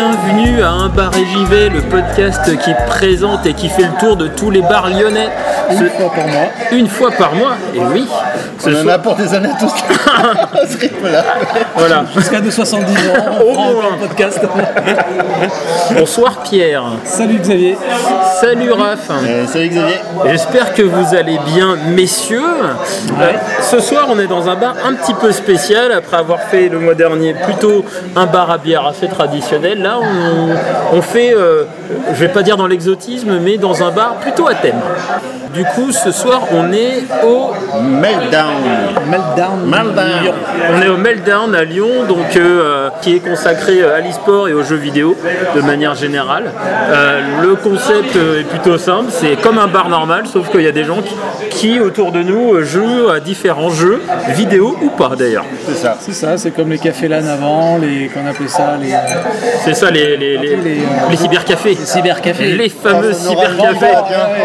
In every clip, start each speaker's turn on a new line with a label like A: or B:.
A: Bienvenue à Un bar et j'y le podcast qui présente et qui fait le tour de tous les bars lyonnais.
B: Une fois par mois,
A: et oui.
B: On en a pour des années tous. à ce rythme-là.
A: Voilà.
C: Jusqu'à de 70 ans,
A: Au moins.
C: podcast.
A: Bonsoir Pierre.
C: Salut Xavier.
A: Salut Raph.
B: Euh, salut Xavier.
A: J'espère que vous allez bien, messieurs. Euh, ce soir, on est dans un bar un petit peu spécial. Après avoir fait le mois dernier plutôt un bar à bière assez traditionnel, là, on, on fait, euh, je vais pas dire dans l'exotisme, mais dans un bar plutôt à thème. Du coup, ce soir, on est au,
B: Meltdown.
C: Meltdown.
B: Meltdown.
C: Lyon.
A: on est au Meltdown à Lyon, donc euh, qui est consacré euh, à l'e-sport et aux jeux vidéo de manière générale. Euh, le concept est plutôt simple, c'est comme un bar normal, sauf qu'il y a des gens qui, qui, autour de nous jouent à différents jeux, vidéo ou pas d'ailleurs.
B: C'est ça.
C: C'est ça, c'est comme les cafés LAN avant, les qu'on appelait ça, les,
A: C'est ça les, les, les,
C: Les,
A: les cybercafés.
C: les cybercafés.
A: Les fameux cybercafés.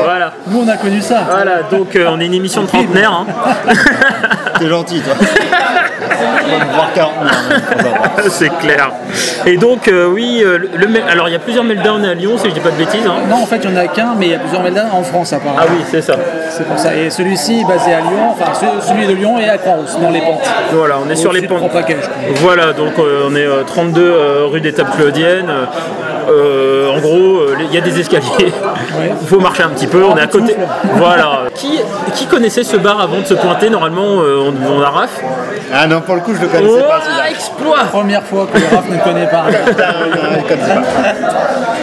A: Voilà.
C: Nous on a connu ça.
A: Voilà, donc euh, on est une émission de trentenaire. hein.
B: T'es gentil, toi. On va voir 40
A: C'est clair. Et donc, euh, oui, euh, le, le- alors il y a plusieurs meltdowns à Lyon, si je dis pas de bêtises. hein.
C: Non, en fait, il n'y en a qu'un, mais il y a plusieurs Meltdown en France apparemment.
A: Ah oui, c'est ça.
C: C'est pour ça. Et celui-ci basé à Lyon, enfin ce- celui de Lyon est à Croix-Rousse, dans les pentes.
A: Voilà, on est sur les pentes. Voilà, donc euh, on est euh, 32 euh, rue des Tables Claudiennes. Euh, en gros, euh, il y a des escaliers. Il faut marcher un petit peu. On est à côté. Voilà. Qui, qui connaissait ce bar avant de se pointer Normalement, euh, on, on a Raph.
B: Ah non, pour le coup, je le connaissais
A: Oh,
B: pas.
A: exploit
C: Première fois que Raph ne connaît pas.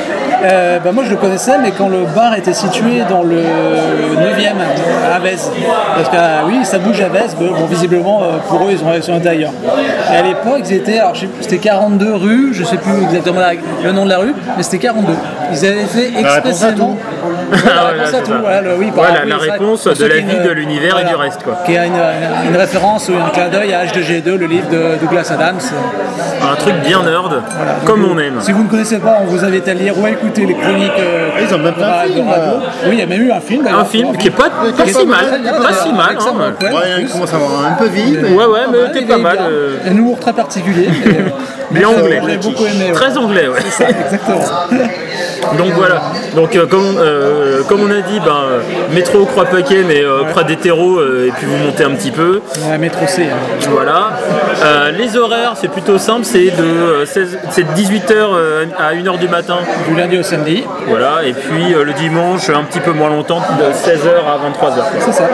C: Euh, bah, moi je le connaissais, mais quand le bar était situé dans le 9e à Vez. Parce que ah oui, ça bouge à Vez, bon, visiblement euh, pour eux ils ont sont ailleurs. Et à l'époque alors c'était 42 rues, je sais plus exactement le nom de la rue, mais c'était 42. Ils avaient fait expressément.
A: Ah,
C: la
A: voilà,
C: réponse à
A: c'est
C: tout,
A: ça.
C: voilà,
A: la
C: c'est
A: réponse de la vie, de l'univers et du reste, quoi.
C: Qui a une, une référence ou un clin d'œil à H2G2, le livre de Douglas Adams.
A: Un truc bien nerd,
C: Voilà.
A: comme on aime.
C: Si vous ne connaissez pas, on vous invite à lire ou à écouter les chroniques. euh,
B: Ils ont même fait un
C: de
B: film.
C: Oui, il y a même eu un film.
A: Un film qui est pas, pas
B: pas
A: si
B: mal,
A: pas si mal. hein.
B: il commence à avoir un peu vide.
A: Ouais, ouais, mais t'es pas mal. euh,
C: Un humour très particulier. mais-
A: Bien anglais. Très anglais, ouais.
C: Ça, exactement.
A: Donc voilà. Donc euh, comme, euh, comme on a dit, ben, euh, métro Croix-Paquet, mais euh, Croix des terreaux, euh, et puis vous montez un petit peu.
C: Ouais, métro C. hein.
A: Voilà. Les horaires, c'est plutôt simple, c'est de, euh, 16 c'est de 18h à 1h du matin.
C: Du lundi au samedi.
A: Voilà. Et puis le dimanche, un petit peu moins longtemps, de 16h à 23h.
C: C'est ça.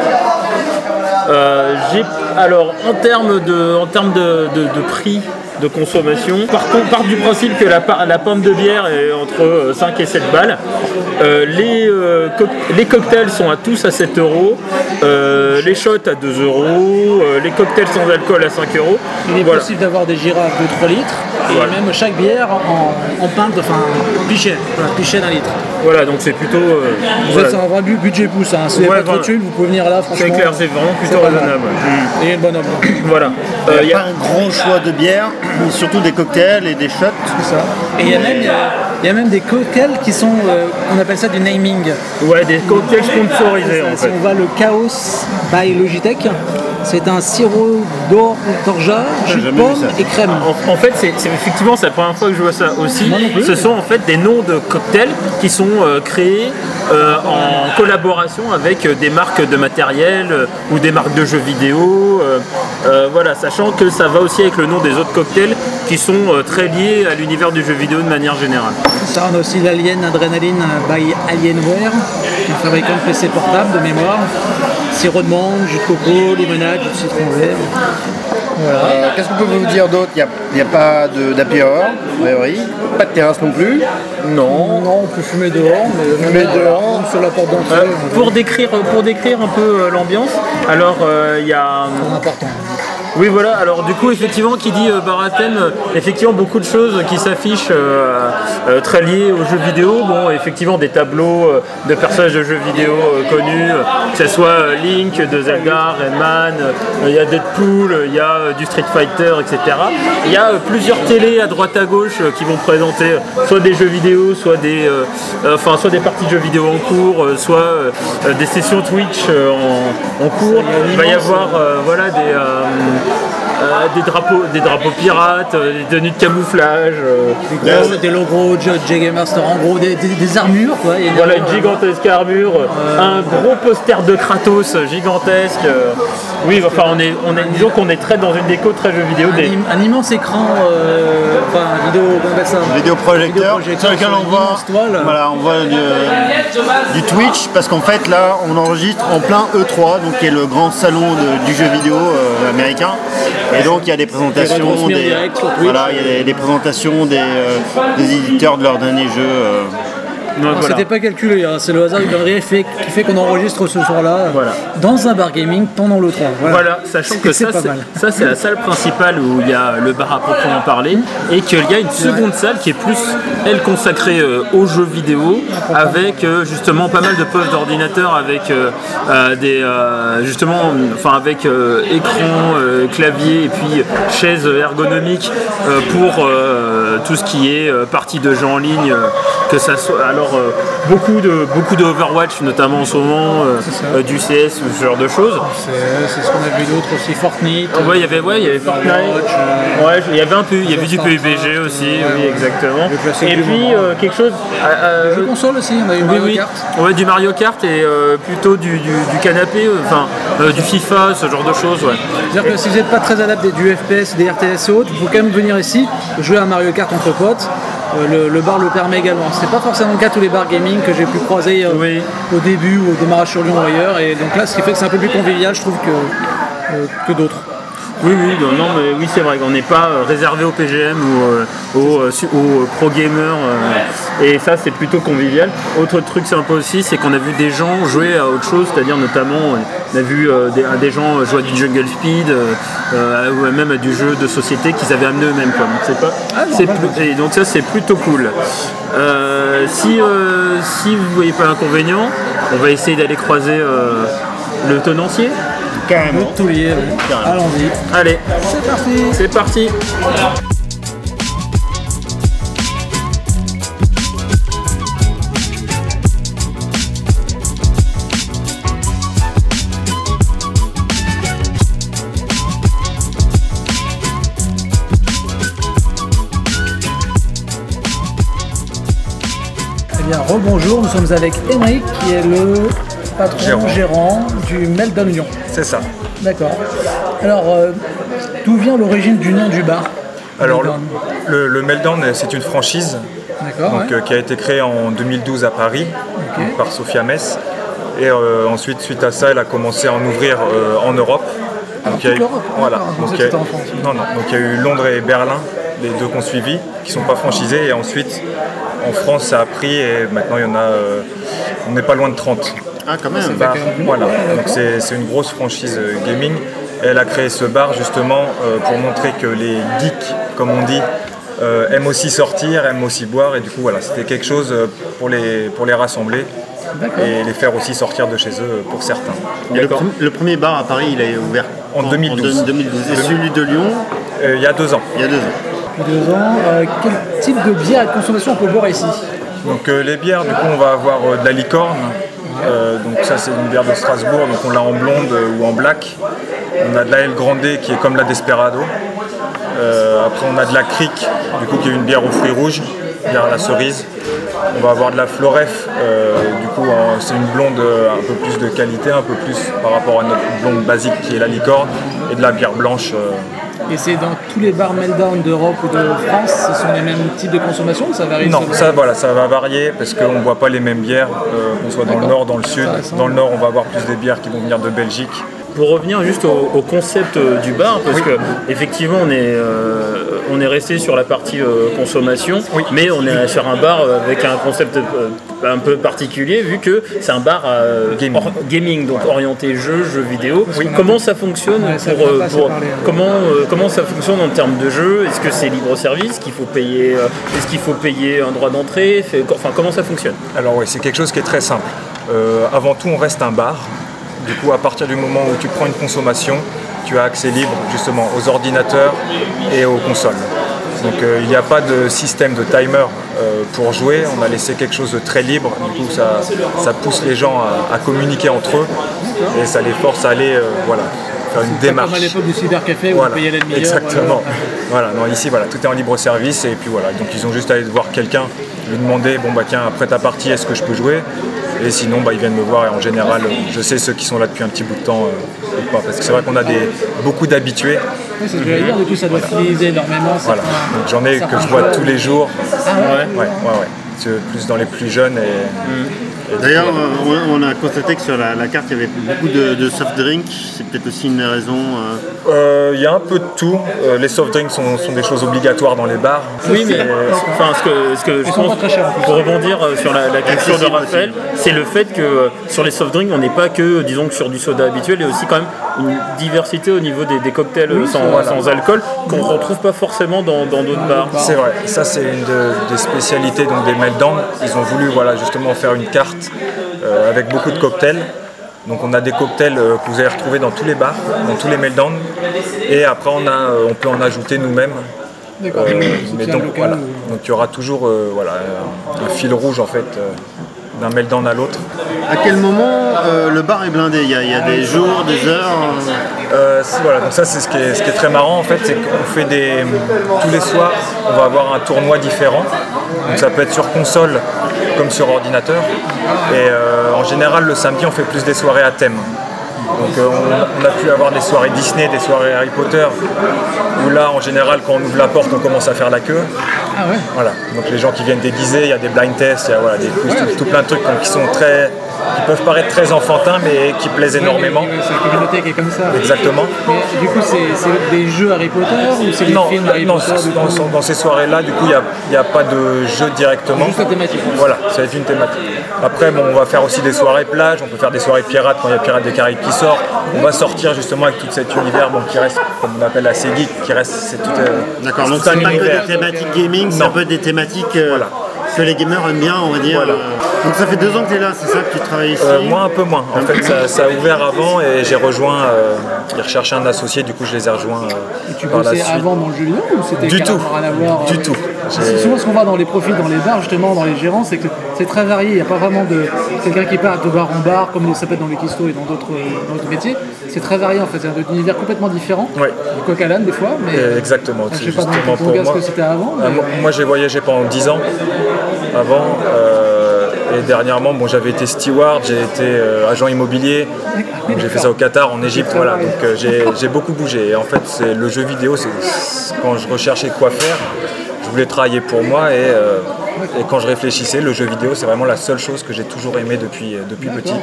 A: J'ai alors en termes de en termes de, de- de prix de consommation, par contre, part du principe que la, la pinte de bière est entre euh, 5 et 7 balles. Euh, les, euh, co- les cocktails sont à tous à 7 euros, euh, les shots à 2 euros, euh, les cocktails sans alcool à 5 euros.
C: Il est
A: Voilà.
C: possible d'avoir des girafes de 3 litres. Et
A: Voilà.
C: même chaque bière en, en pinte, enfin en pichet. Voilà, pichet d'un litre.
A: Voilà, donc c'est plutôt. euh,
C: Vous
A: voilà.
C: êtes un vrai bu- budget pouce. Hein. Si vous
A: Ouais,
C: n'avez pas trop vous pouvez venir là, franchement.
A: C'est clair, c'est vraiment plutôt raisonnable. Mm.
C: Et une bonne ambiance.
A: Voilà.
B: Il
A: Euh,
B: n'y
A: y
B: a
A: a-
B: pas un grand choix de bières, surtout des cocktails et des shots.
C: C'est ça. Et il y a même, il y a- il y a même des cocktails qui sont, euh, on appelle ça du naming.
A: ouais, des cocktails sponsorisés en
C: Si
A: fait.
C: on va le Chaos by Logitech, c'est un sirop d'or, d'orgeat, jus de pomme et crème.
A: En, en fait, c'est effectivement c'est la première fois que je vois ça aussi. Ce sont en fait des noms de cocktails qui sont euh, créés euh, en collaboration avec euh, des marques de matériel euh, ou des marques de jeux vidéo. voilà, sachant que ça va aussi avec le nom des autres cocktails qui sont très liés à l'univers du jeu vidéo de manière générale.
C: Ça, on a aussi l'Alien Adrenaline by Alienware, un fabricant de PC portable de mémoire. Sirop de mangue, jus de coco, limonade, jus de citron vert.
B: Euh, Qu'est-ce qu'on peut vous dire d'autre? Il n'y a, pas de- d'happy hour, a priori. Pas de terrasse non plus?
A: Non.
C: Non, on peut fumer dehors, mais
B: Fumer
C: même-
B: dehors.
C: même sur la porte
A: Euh,
C: d'entrée,
A: pour décrire pour décrire un peu euh, l'ambiance, alors euh, il y a
C: c'est important.
A: Oui, voilà. Alors, du coup, effectivement, qui dit euh, bar à thème, euh, effectivement, beaucoup de choses qui s'affichent euh, très liées aux jeux vidéo. Bon, effectivement, des tableaux de personnages de jeux vidéo connus, que ce soit Link de Zelda, Rayman, il y a Deadpool, il y a du Street Fighter, etc. Il y a plusieurs télés à droite à gauche qui vont présenter soit des jeux vidéo, soit des, enfin, soit des parties de jeux vidéo en cours, soit des sessions Twitch en, en cours. Il va y avoir voilà, des, des, drapeaux, des drapeaux pirates, euh, des tenues de camouflage. euh,
C: Gros, des logos Master, en gros des, des- des armures quoi. Il y a
A: voilà une gigantesque armure, un gros poster de Kratos gigantesque. euh, oui, enfin on est, on est, disons qu'on est très dans une déco très jeux vidéo.
C: un,
A: Des,
C: im- un immense écran, euh, enfin vidéo, comment on appelle ça?
B: Vidéoprojecteur
C: Vidéoprojecteur
B: sur lequel on voit, voilà, on voit du, du Twitch parce qu'en fait là on enregistre en plein E3 donc qui est le grand salon de- du jeu vidéo euh, américain et donc il y a des présentations des,
C: direct sur Twitch.
B: voilà, il y a des, des présentations des, euh, des éditeurs de leurs derniers jeux euh.
A: Voilà.
C: C'était pas calculé, hein, c'est le hasard du calendrier fait- qui fait qu'on enregistre ce soir-là euh,
A: Voilà.
C: dans un bar gaming pendant le 3.
A: Voilà, sachant que ça, c'est,
C: mal.
A: ça c'est la salle principale où il y a le bar à proprement parler, et qu'il y a une seconde salle qui est plus, elle, consacrée euh, aux jeux vidéo, avec euh, justement pas mal de postes d'ordinateur, avec euh, des, justement, enfin avec écran, clavier et puis chaise ergonomique pour tout ce qui est partie de jeux en ligne, que ça soit alors euh, beaucoup de beaucoup de Overwatch notamment en ce moment, euh, euh, du CS ce genre de choses.
C: C'est ce qu'on a vu d'autres aussi, Fortnite.
A: Ouais, il y avait, ouais, il y avait Fortnite. Ouais, il y avait un peu, il y avait du PUBG aussi, oui, exactement. Et puis quelque chose.
C: Jeux console aussi, on a eu
A: oui,
C: Mario
A: oui.
C: Kart.
A: Ouais, du Mario Kart et plutôt du, du- du canapé, enfin du FIFA, ce genre de choses, ouais.
C: C'est-à-dire que si vous n'êtes pas très adapté du FPS, des RTS et autres, il faut quand même venir ici, jouer à Mario Kart entre potes. Euh, le, le bar le permet également. C'est pas forcément le cas tous les bars gaming que j'ai pu croiser euh,
A: Oui.
C: au début ou au démarrage sur Lyon ou ailleurs. Et donc là, ce qui fait que c'est un peu plus convivial, je trouve, que, euh, que d'autres.
A: Oui, oui, non, non, mais oui, c'est vrai qu'on n'est pas euh, réservé au PGM ou euh, aux, euh, su- aux, pro gamers, euh, et ça c'est plutôt convivial. Autre truc sympa aussi, c'est qu'on a vu des gens jouer à autre chose, c'est-à-dire notamment, on a vu euh, des, des gens jouer à du Jungle Speed, euh, ou même à du jeu de société qu'ils avaient amené eux-mêmes. quoi. Donc, c'est pas, c'est plus- et donc ça c'est plutôt cool. Euh, si, euh, si vous voyez pas l'inconvénient, on va essayer d'aller croiser euh, le tenancier.
B: Carrément.
C: Le taulier, ouais. Allons-y.
A: Allez,
C: C'est parti
A: c'est parti.
C: Eh bien, rebonjour, nous sommes avec Émeric qui est le patron
D: Gérant.
C: gérant, du Meltdown Lyon.
D: C'est ça.
C: D'accord. Alors, euh, d'où vient l'origine du nom du bar
D: Alors le,
C: Meltdown
D: le, le Meltdown, c'est une franchise
C: D'accord.
D: donc,
C: ouais.
D: euh, qui a été créée en 2012 à Paris par Sophia Mess. Et euh, ensuite, suite à ça, elle a commencé à en ouvrir euh, en Europe. Donc, il y a eu-
C: l'Europe,
D: voilà. Donc, il y a- non, non. Donc il y a eu Londres et Berlin, les deux qu'on suivi, qui sont pas franchisés. Et ensuite, en France, ça a pris et maintenant il y en a. euh, on n'est pas loin de 30.
B: Ah quand même.
D: bar.
C: quand même du
D: Voilà, donc c'est c'est une grosse franchise euh, gaming. Elle a créé ce bar justement euh, pour montrer que les geeks, comme on dit, euh, aiment aussi sortir, aiment aussi boire. Et du coup, voilà, c'était quelque chose pour les, pour les rassembler et les faire aussi sortir de chez eux pour certains.
B: Et le,
A: D'accord.
B: pr- le premier bar à Paris, il a ouvert
D: En
B: quand?
D: 2012.
B: En 2012. Et celui de Lyon,
D: Euh, il y a deux ans.
B: il y a deux ans.
C: Deux ans, euh, quel type de bière de consommation on peut boire ici?
D: Donc euh, les bières, du coup, on va avoir euh, de la licorne. Euh, donc ça, c'est une bière de Strasbourg. Donc on l'a en blonde euh, ou en black. On a de la El Grande qui est comme la Desperado. Euh, après, on a de la Crique, du coup, qui est une bière aux fruits rouges, bière à la cerise. On va avoir de la Floref, du coup, c'est une blonde un peu plus de qualité, un peu plus par rapport à notre blonde basique qui est la licorne, et de la bière blanche.
C: Et c'est dans tous les bars Meltdown d'Europe ou de France, ce sont les mêmes types de consommation ou ça varie
D: Non, ça voilà, ça va varier parce qu'on ne boit pas les mêmes bières, euh, qu'on soit dans le nord, dans le sud. Dans le nord, on va avoir plus des bières qui vont venir de Belgique,
A: pour revenir juste au, au concept euh, du bar, parce que effectivement on est, euh, on est resté sur la partie euh, consommation, mais on est sur un bar avec un concept euh, un peu particulier vu que c'est un bar
D: Gaming.
A: or- gaming, donc orienté jeux, jeux vidéo. Comment ça fonctionne
C: Ouais, ça,
A: pour, comment, comment ça fonctionne en termes de jeu? Est-ce que c'est libre service qu'il faut payer Est-ce qu'il faut payer un droit d'entrée? Enfin comment ça fonctionne?
D: Alors oui, c'est quelque chose qui est très simple. Avant tout, on reste un bar. Du coup, à partir du moment où tu prends une consommation, tu as accès libre justement aux ordinateurs et aux consoles. Donc euh, il n'y a pas de système de timer euh, pour jouer, on a laissé quelque chose de très libre, du coup ça, ça pousse les gens à, à communiquer entre eux et ça les force à aller euh, voilà, faire une démarche.
C: Comme à l'époque du cybercafé où
D: Voilà,
C: on payait la demi-heure.
D: exactement. Voilà, non, ici, voilà, tout est en libre service et puis voilà, donc ils ont juste à aller voir quelqu'un, lui demander, bon bah tiens, après ta partie, est-ce que je peux jouer? Et sinon, bah, ils viennent me voir et en général, je sais ceux qui sont là depuis un petit bout de temps euh, ou pas, parce que c'est vrai qu'on a des, beaucoup d'habitués,
C: Oui, c'est ce que j'allais dire, du coup ça doit fidéliser énormément.
D: voilà. Donc j'en ai que je vois tous les jours,
C: Ah ouais,
D: ouais, ouais, plus dans les plus jeunes et. du
B: D'ailleurs, euh, on a constaté que sur la, la carte, il y avait beaucoup de, de soft drinks. C'est peut-être aussi une raison. euh,
D: Euh, Il y a un peu de tout. Euh, les soft drinks sont, sont des choses obligatoires dans les bars.
A: Oui, mais
D: C'est-
A: enfin, ce que, ce que je pense, pour rebondir sur la, la question de Raphaël, c'est le fait que sur les soft drinks, on n'est pas que, disons que sur du soda habituel, il y a aussi quand même une diversité au niveau des, des cocktails sans,
D: voilà.
A: sans alcool qu'on ne retrouve pas forcément dans dans d'autres bars.
D: C'est vrai, ça c'est une de- des spécialités donc des meltdowns. Ils ont voulu voilà, justement faire une carte euh, avec beaucoup de cocktails. Donc on a des cocktails euh, que vous allez retrouver dans tous les bars, dans tous les meltdowns. Et après on, a, euh, on peut en ajouter nous-mêmes.
C: D'accord.
D: Euh, mais donc
C: local
D: voilà,
C: ou-
D: donc il y aura toujours euh, voilà, un, un fil rouge en fait euh, d'un meltdown à l'autre.
B: À quel moment euh, le bar est blindé? Il y, a, il y a des jours, des heures euh,
D: Euh, c'est- voilà, donc ça c'est ce qui est, ce qui est très marrant en fait, c'est qu'on fait des tous les soirs, on va avoir un tournoi différent. Donc ça peut être sur console comme sur ordinateur. Et euh, en général le samedi on fait plus des soirées à thème. Donc euh, on, on a pu avoir des soirées Disney, des soirées Harry Potter, où là en général quand on ouvre la porte on commence à faire la queue.
C: Ah ouais
D: Voilà, donc les gens qui viennent déguisés, il y a des blind tests, il y a voilà, des quiz, tout, tout plein de trucs donc, qui sont très, qui peuvent paraître très enfantins mais qui plaisent énormément.
C: C'est la communauté qui est comme ça.
D: Exactement.
C: Mais du coup, c'est c'est des jeux Harry Potter ou c'est des
D: Non,
C: films Harry
D: non,
C: Potter
D: dans,
C: coup
D: dans ces soirées-là, du coup, il n'y a, il y a pas de jeu directement.
C: Juste la thématique.
D: Voilà, ça va être une thématique. Après, bon, on va faire aussi des soirées plage, on peut faire des soirées pirates quand il y a Pirates des Caraïbes qui sort. On va sortir justement avec tout cet univers bon, qui reste, comme on appelle assez geek, qui reste, c'est tout, euh,
B: D'accord,
D: c'est
B: donc
D: tout
B: c'est
D: un
B: pas que
D: univers.
B: des thématiques gaming, c'est un peu des thématiques euh,
D: Voilà.
B: que les gamers aiment bien, on va dire.
D: Voilà.
B: Euh, Donc ça fait deux ans que tu es là, c'est ça que tu travailles ici?
D: Euh, moi un peu moins. En fait, ça, ça a ouvert avant et j'ai rejoint. Euh, ils recherchaient un associé, du coup, je les ai rejoints euh,
C: Tu
D: par la suite.
C: avant dans le jeu vidéo ou c'était
D: Du tout.
C: à
D: Du
C: euh,
D: tout.
C: C'est souvent ce qu'on voit dans les profils, dans les bars, justement, dans les gérants, c'est que c'est très varié. Il n'y a pas vraiment de quelqu'un qui part de bar en bar, comme ça peut être dans les Kisto et dans d'autres dans d'autres métiers. C'est très varié en fait, c'est un univers complètement différent.
D: Ouais.
C: Du coq à l'âne des fois, mais
D: Euh, Exactement,
C: je
D: c'est
C: sais pas dans
D: pour moi.
C: que c'était avant.
D: Euh,
C: mais-
D: moi, moi, j'ai voyagé pendant 10 ans avant euh, et dernièrement bon, j'avais été steward, j'ai été euh, agent immobilier, j'ai fait ça au Qatar, en Égypte, voilà, donc euh, j'ai j'ai beaucoup bougé et en fait c'est le jeu vidéo, c'est quand je recherchais quoi faire, je voulais travailler pour moi et, euh, et quand je réfléchissais, le jeu vidéo c'est vraiment la seule chose que j'ai toujours aimé depuis, depuis petit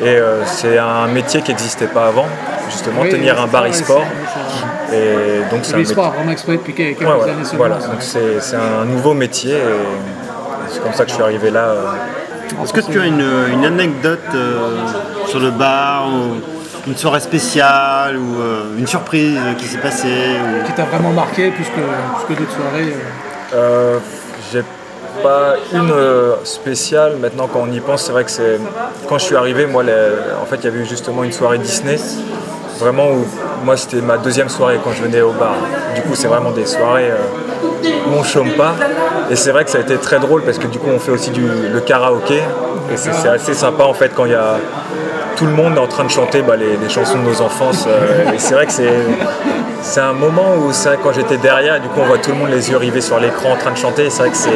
D: et euh, c'est un métier qui n'existait pas avant, justement
C: Oui,
D: tenir un bar e-sport
C: c'est-
D: et donc c'est un métier-
C: vraiment explosé depuis quelques
D: Ouais, ouais,
C: années seulement.
D: voilà, donc c'est c'est un nouveau métier et c'est comme ça que je suis arrivé là. euh.
B: Est-ce que tu as une, une anecdote euh, sur le bar ou une soirée spéciale ou euh, une surprise qui s'est passée ou-
C: Qui t'a vraiment marqué plus que, d'autres soirées. euh.
D: Euh, J'ai pas une spéciale. Maintenant, quand on y pense, c'est vrai que c'est quand je suis arrivé, moi, les- en fait, il y avait eu justement une soirée Disney. Vraiment où moi c'était ma deuxième soirée quand je venais au bar. Du coup c'est vraiment des soirées euh, où on chôme pas. Et c'est vrai que ça a été très drôle parce que du coup on fait aussi du, le karaoké. Et c'est assez sympa en fait quand il y a tout le monde est en train de chanter bah, les, les chansons de nos enfances. euh, et c'est vrai que c'est c'est un moment où c'est vrai quand j'étais derrière, du coup on voit tout le monde les yeux rivés sur l'écran en train de chanter. Et C'est vrai que c'est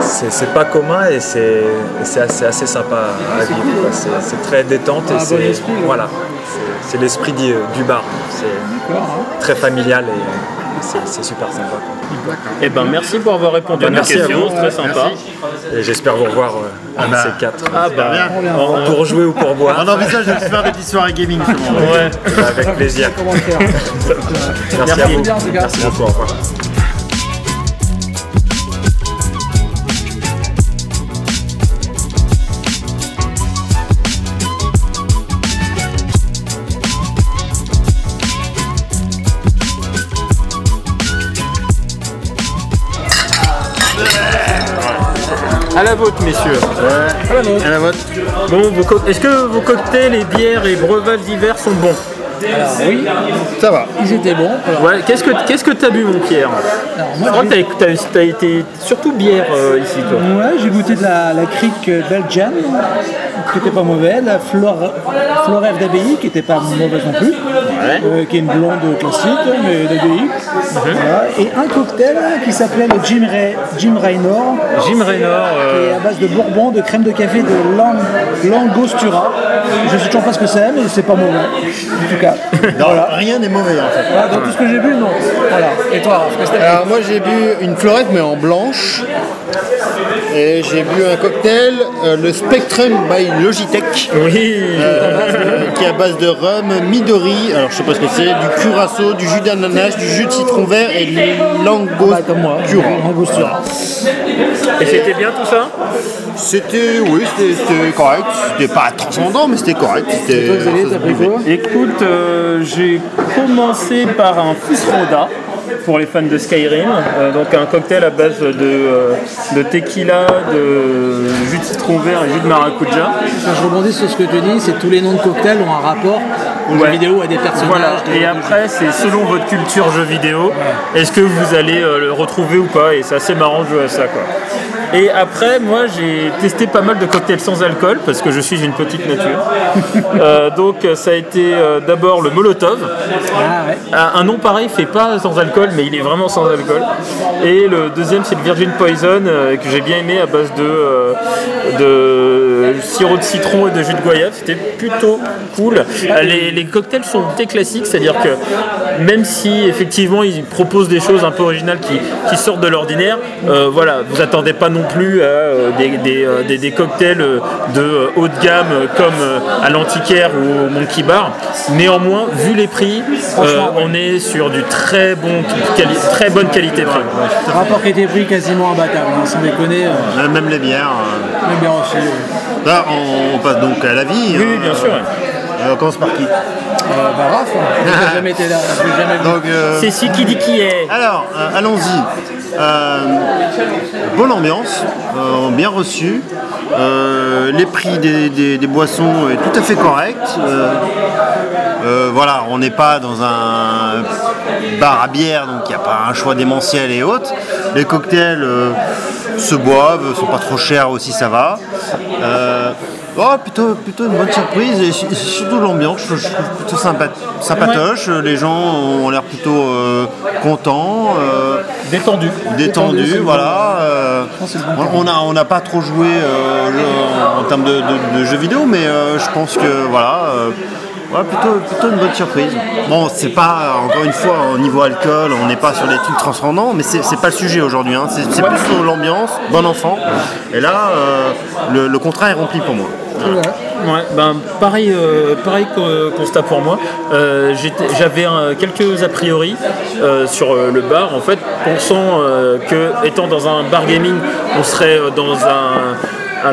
D: c'est c'est pas commun et c'est et c'est assez, assez sympa à vivre. quoi. C'est c'est très détente et c'est
C: ouais.
D: voilà, c'est- l'esprit du, du bar. C'est
C: hein.
D: très familial et c'est super sympa. quoi.
A: Eh ben merci pour avoir répondu à nos
D: merci à
A: questions,
D: vous.
A: c'est très sympa.
D: Et j'espère vous revoir euh, un de
B: bah.
D: ces quatre.
A: Ah bah, on-
D: Pour jouer ou pour boire,
B: On envisage de se faire des petites soirées gaming
A: ouais.
D: avec plaisir.
C: Faire
D: Merci à vous. Merci beaucoup. Au revoir.
A: À la vôtre, messieurs.
B: À la vôtre.
A: Bon, vos co- est-ce que vos cocktails et bières et breuvages d'hiver sont bons?
C: Alors oui,
B: Ça va.
C: ils étaient bons. Alors,
A: Ouais, qu'est-ce que qu'est-ce que t'as bu, mon Pierre?
C: Alors,
A: Je crois que
C: j'ai-
A: t'as, t'as- t'as été surtout bière euh, ici, toi.
C: Ouais, j'ai goûté de la, la crique Belgian, qui était pas mauvaise, la Flore, Florève d'abbaye, qui était pas mauvaise non plus, euh, qui est une blonde classique, mais d'abbaye. Voilà. Et un cocktail qui s'appelait le Jim, Ray, Jim Raynor,
A: Jim Raynor,
C: qui
A: euh,
C: est à base de bourbon, de crème de café, de lang, langostura. Je sais toujours pas ce que c'est, mais c'est pas mauvais. En tout cas.
B: Non,
C: Voilà.
B: Rien n'est mauvais en fait.
C: Voilà, dans tout ce que j'ai bu, non. Voilà. Et toi, t'as
E: Alors moi j'ai bu une florette mais en blanche et j'ai bu un cocktail, euh, le Spectrum by Logitech,
A: oui.
E: euh, qui est à base de rhum, midori, alors je sais pas ce que c'est, du curaçao, du jus d'ananas, du jus de citron vert et du
C: Bah,
E: langostura.
C: langostura.
A: Et c'était bien tout ça?
E: C'était, oui, c'était correct, c'était pas transcendant mais c'était correct. C'était-
C: Toi, Xavier, t'as pris quoi?
A: Écoute, euh, j'ai commencé par un Fusroda pour les fans de Skyrim, euh, donc un cocktail à base de, euh, de tequila, de jus de citron vert et jus de maracuja.
C: Je rebondis sur ce que tu dis, c'est tous les noms de cocktails ont un rapport aux
A: Ouais.
C: jeux vidéo, à des personnages.
A: Voilà,
C: de-
A: et après c'est selon votre culture jeu vidéo, est-ce que vous allez euh, le retrouver ou pas, et c'est assez marrant de jouer à ça quoi. Et après, moi j'ai testé pas mal de cocktails sans alcool parce que je suis une petite nature. Euh, donc ça a été euh, d'abord le Molotov.
C: Ah ouais.
A: Un, un nom pareil fait pas sans alcool, mais il est vraiment sans alcool. Et le deuxième c'est le Virgin Poison euh, que j'ai bien aimé à base de, de sirop de citron et de jus de goyave. C'était plutôt cool. Les, les cocktails sont très classiques, c'est-à-dire que même si effectivement ils proposent des choses un peu originales qui, qui sortent de l'ordinaire, voilà, vous attendez pas non plus à euh, des, des, euh, des- des cocktails euh, de euh, haut de gamme comme euh, à l'antiquaire ou au Monkey Bar. Néanmoins, vu les prix, euh, on est sur du très bon quali- très bonne qualité prix.
C: Rapport qui était pris quasiment imbattable, hein, sans déconner. euh,
B: Euh, Même les bières. euh.
C: mais bien aussi.
B: Là, on, on passe donc à la vie.
A: Oui, oui, bien sûr.
B: Euh, on commence par qui?
C: Euh, bah Raph, hein, jamais été là, j'ai jamais vu.
B: Donc, euh,
A: C'est si qui dit qui est.
B: Alors, euh, allons-y. Euh, bonne ambiance, euh, bien reçu. Euh, les prix des, des- des boissons est tout à fait correct. Euh, voilà, on n'est pas dans un bar à bière, donc il n'y a pas un choix démentiel et autres. Les cocktails euh, se boivent, sont pas trop chers aussi, ça va. Euh, oh, plutôt, plutôt une bonne surprise et su- surtout l'ambiance, je, je trouve plutôt sympa, sympatoche. Les gens ont l'air plutôt euh, contents. euh,
A: Détendu.
B: détendu,
C: c'est le
B: voilà. euh, on a on n'a pas trop joué en, termes de, de- de jeux vidéo, mais je pense que voilà. Ouais, plutôt, plutôt une bonne surprise. Bon, c'est pas, encore une fois, au niveau alcool, on n'est pas sur des trucs transcendants, mais c'est pas le sujet aujourd'hui. hein. C'est sur l'ambiance, bon enfant. Et là, euh, le, le contrat est rempli pour moi.
A: Ouais, ben pareil, euh, pareil co- constat pour moi. Euh, J'avais quelques a priori sur le bar, en fait, pensant que étant dans un bar gaming, on serait dans un-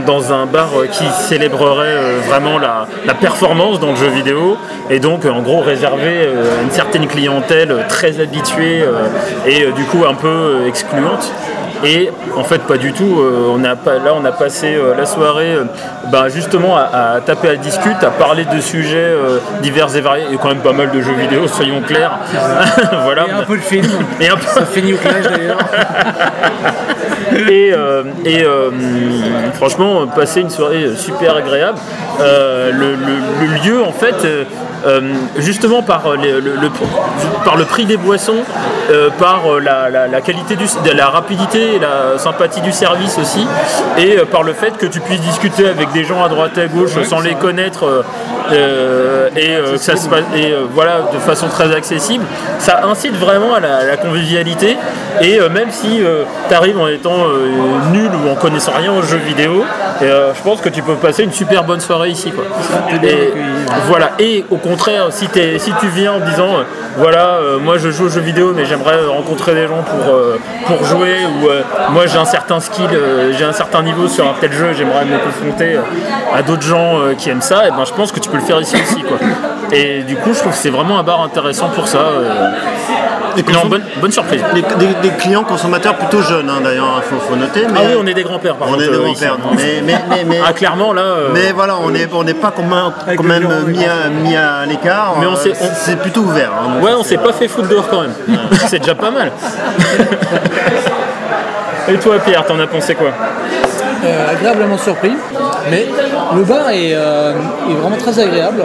A: dans un bar euh, qui célébrerait euh, vraiment la, performance dans le jeu vidéo, et donc euh, en gros réservé à une certaine clientèle très habituée et du coup un peu excluante. Et en fait, pas du tout. Euh, on a pas, là, on a passé euh, la soirée euh, bah, justement à, à taper à discute, à parler de sujets divers et variés. Il y a quand même pas mal de jeux vidéo, soyons clairs. voilà.
C: Et un peu le film.
A: Et un peu-
C: Ça finit au clash d'ailleurs.
A: et, euh, et, euh, franchement, passer une soirée super agréable. Euh, le, le- le lieu, en fait, justement par, les- le, le- par le prix des boissons, euh, par euh, la, la- la qualité du, la rapidité et la sympathie du service aussi, et euh, par le fait que tu puisses discuter avec des gens à droite et à gauche sans les connaître, euh, euh, et, euh, que ça se passe, et euh, voilà, de façon très accessible. Ça incite vraiment à la, à la convivialité. Et euh, même si tu arrives en étant euh, nul ou en connaissant rien aux jeux vidéo, euh, je pense que tu peux passer une super bonne soirée ici. Quoi. Et, voilà. Et au contraire, si, t'es- si tu viens en disant euh, voilà, euh, moi je joue aux jeux vidéo, mais j'aimerais rencontrer des gens pour, euh, pour jouer, ou moi j'ai un certain skill, j'ai un certain niveau sur un tel jeu, j'aimerais me confronter à d'autres gens qui aiment ça, et ben je pense que tu peux le faire ici aussi. Quoi. Et du coup, je trouve que c'est vraiment un bar intéressant pour ça. Non, bonne, bonne surprise.
B: Des, des- des clients consommateurs plutôt jeunes, hein, d'ailleurs, il faut, faut noter. Mais
A: Ah oui, on est des grands-pères par
B: on
A: contre.
B: est des
A: euh,
B: grands-pères. Mais, mais, mais, mais,
A: Ah, clairement, là. euh,
B: mais voilà, on n'est on pas quand même, quand
C: oui.
B: mis, à, mis à l'écart.
A: Mais on
B: Euh,
A: s'est- on-
B: C'est plutôt ouvert. hein,
A: Ouais, on s'est pas fait foutre dehors quand même. C'est déjà pas mal. Et toi, Pierre, t'en as pensé quoi?
C: Euh, agréablement surpris. Mais le bar est, euh, est vraiment très agréable.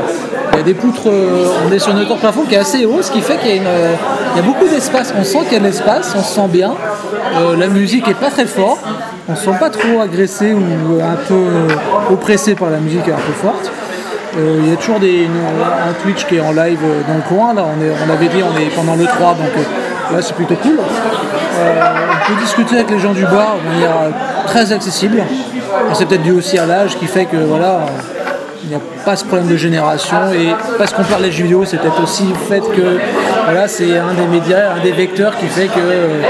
C: Il y a des poutres, euh, on est sur une hauteur plafond qui est assez haut, ce qui fait qu'il y y a beaucoup d'espace. On sent qu'il y a de l'espace, on se sent bien. La musique est pas très forte. On se sent pas trop agressé ou un peu oppressé par la musique un peu forte. Il y a toujours des, un Twitch qui est en live dans le coin. Là, on, est, on avait dit on est pendant le 3, donc là c'est plutôt cool. On peut discuter avec les gens du bar de manière très accessible. C'est peut-être dû aussi à l'âge qui fait que voilà, il n'y a pas ce problème de génération. Et parce qu'on parle des jeux vidéo, c'est peut-être aussi le fait que voilà, c'est un des médias, un des vecteurs qui fait que euh,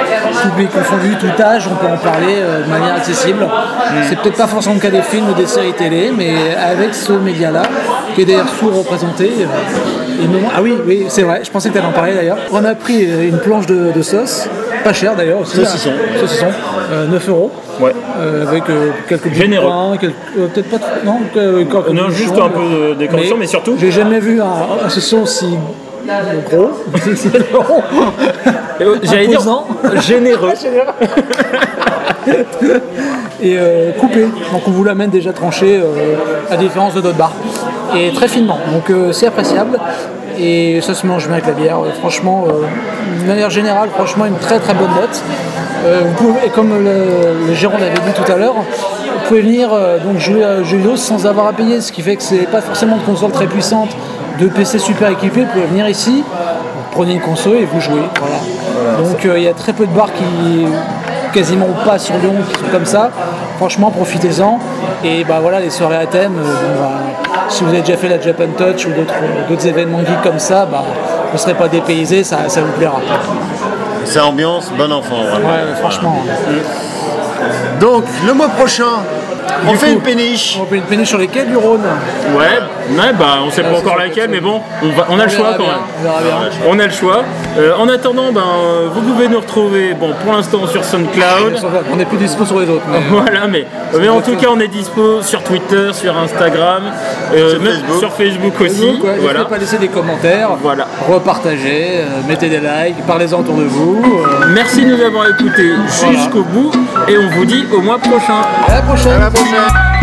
C: tout pays confondu, tout âge, on peut en parler euh, de manière accessible. C'est peut-être pas forcément le cas des films ou des séries télé, mais avec ce média-là, qui est d'ailleurs sous-représenté. euh, Ah oui, oui, c'est vrai, je pensais que tu allais en parler d'ailleurs. On a pris une planche de, de sauce, pas cher d'ailleurs aussi.
A: Saucisson.
C: hein. Saucisson, euh, 9 euros.
A: Ouais.
C: Euh, avec euh, quelques
A: Généreux.
C: quelques- euh, peut-être pas trop- non, que- quelques
A: non, juste un peu de décoration, mais surtout-
C: J'ai jamais vu un, un saucisson aussi gros.
A: J'allais dire généreux.
C: et euh, coupé. Donc on vous l'amène déjà tranché euh, à différence de d'autres bars. Et très finement. Donc euh, c'est appréciable. Et ça se mange bien avec la bière. Franchement, euh, de manière générale, franchement, une très très bonne note. Euh, vous pouvez, et comme le, le gérant l'avait dit tout à l'heure, vous pouvez venir euh, donc jouer à jeux vidéo sans avoir à payer, ce qui fait que c'est pas forcément de console très puissante, de PC super équipé. Vous pouvez venir ici, vous prenez une console et vous jouez. Voilà. Donc il y a très peu de bars qui quasiment pas sur Lyon qui sont comme ça. Franchement, profitez-en. Et bah voilà, les soirées à thème, euh, bah, si vous avez déjà fait la Japan Touch ou d'autres d'autres événements geeks comme ça, bah, vous ne serez pas dépaysé, ça, ça vous plaira.
B: C'est ambiance, bon enfant. vraiment.
C: Ouais, franchement.
B: Donc, le mois prochain, on fait
C: coup,
B: une péniche.
C: On fait une péniche sur les quais du Rhône.
A: Ouais, ouais, bah on sait pas encore laquelle, mais bon, on, va- on a le choix quand
C: bien,
A: même.
C: On verra bien.
A: On a le choix. Euh, en attendant, ben, vous pouvez nous retrouver, bon, pour l'instant sur SoundCloud.
C: On n'est plus dispo sur les autres. mais-
A: Voilà, mais, mais en tout cas, on est dispo sur Twitter, sur Instagram, euh,
B: Sur Facebook.
A: sur Facebook aussi.
C: Facebook, ouais,
A: voilà.
C: N'hésitez pas à laisser des commentaires,
A: Voilà.
C: repartagez, euh, mettez des likes, parlez-en autour de vous. euh,
A: Merci de nous avoir écoutés jusqu'au bout et on vous dit au mois prochain.
C: à la prochaine.
B: À la prochaine.